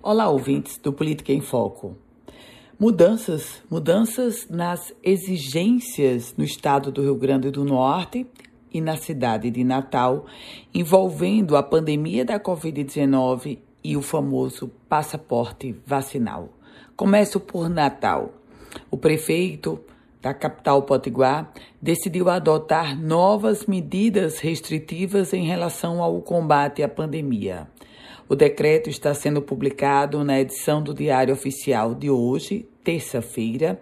Olá, ouvintes do Política em Foco. Mudanças, mudanças nas exigências no estado do Rio Grande do Norte e na cidade de Natal, envolvendo a pandemia da Covid-19 e o famoso passaporte vacinal. Começo por Natal. O prefeito da capital potiguar decidiu adotar novas medidas restritivas em relação ao combate à pandemia. O decreto está sendo publicado na edição do Diário Oficial de hoje, terça-feira,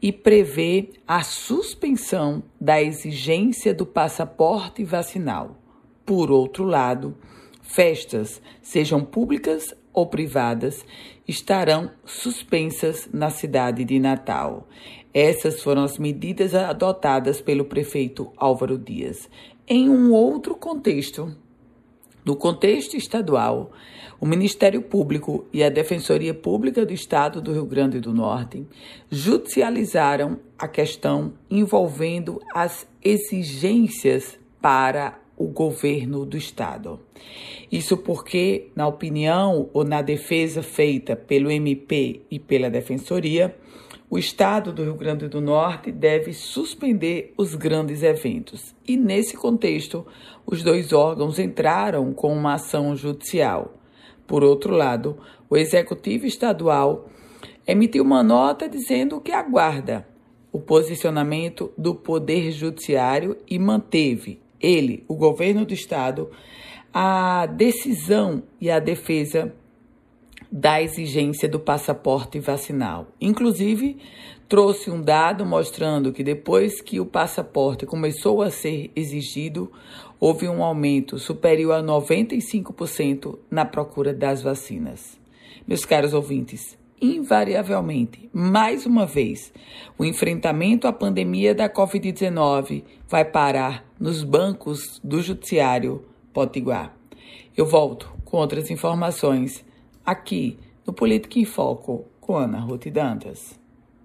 e prevê a suspensão da exigência do passaporte vacinal. Por outro lado, festas, sejam públicas ou privadas, estarão suspensas na cidade de Natal. Essas foram as medidas adotadas pelo prefeito Álvaro Dias. Em um outro contexto, no contexto estadual, o Ministério Público e a Defensoria Pública do Estado do Rio Grande do Norte judicializaram a questão envolvendo as exigências para o governo do Estado. Isso porque, na opinião ou na defesa feita pelo MP e pela Defensoria, o Estado do Rio Grande do Norte deve suspender os grandes eventos. E, nesse contexto, os dois órgãos entraram com uma ação judicial. Por outro lado, o Executivo Estadual emitiu uma nota dizendo que aguarda o posicionamento do Poder Judiciário e manteve, ele, o governo do Estado, a decisão e a defesa da exigência do passaporte vacinal. Inclusive, trouxe um dado mostrando que depois que o passaporte começou a ser exigido, houve um aumento superior a 95% na procura das vacinas. Meus caros ouvintes, invariavelmente, mais uma vez, o enfrentamento à pandemia da Covid-19 vai parar nos bancos do Judiciário Potiguar. Eu volto com outras informações aqui no Política em Foco com Ana Ruth Dantas.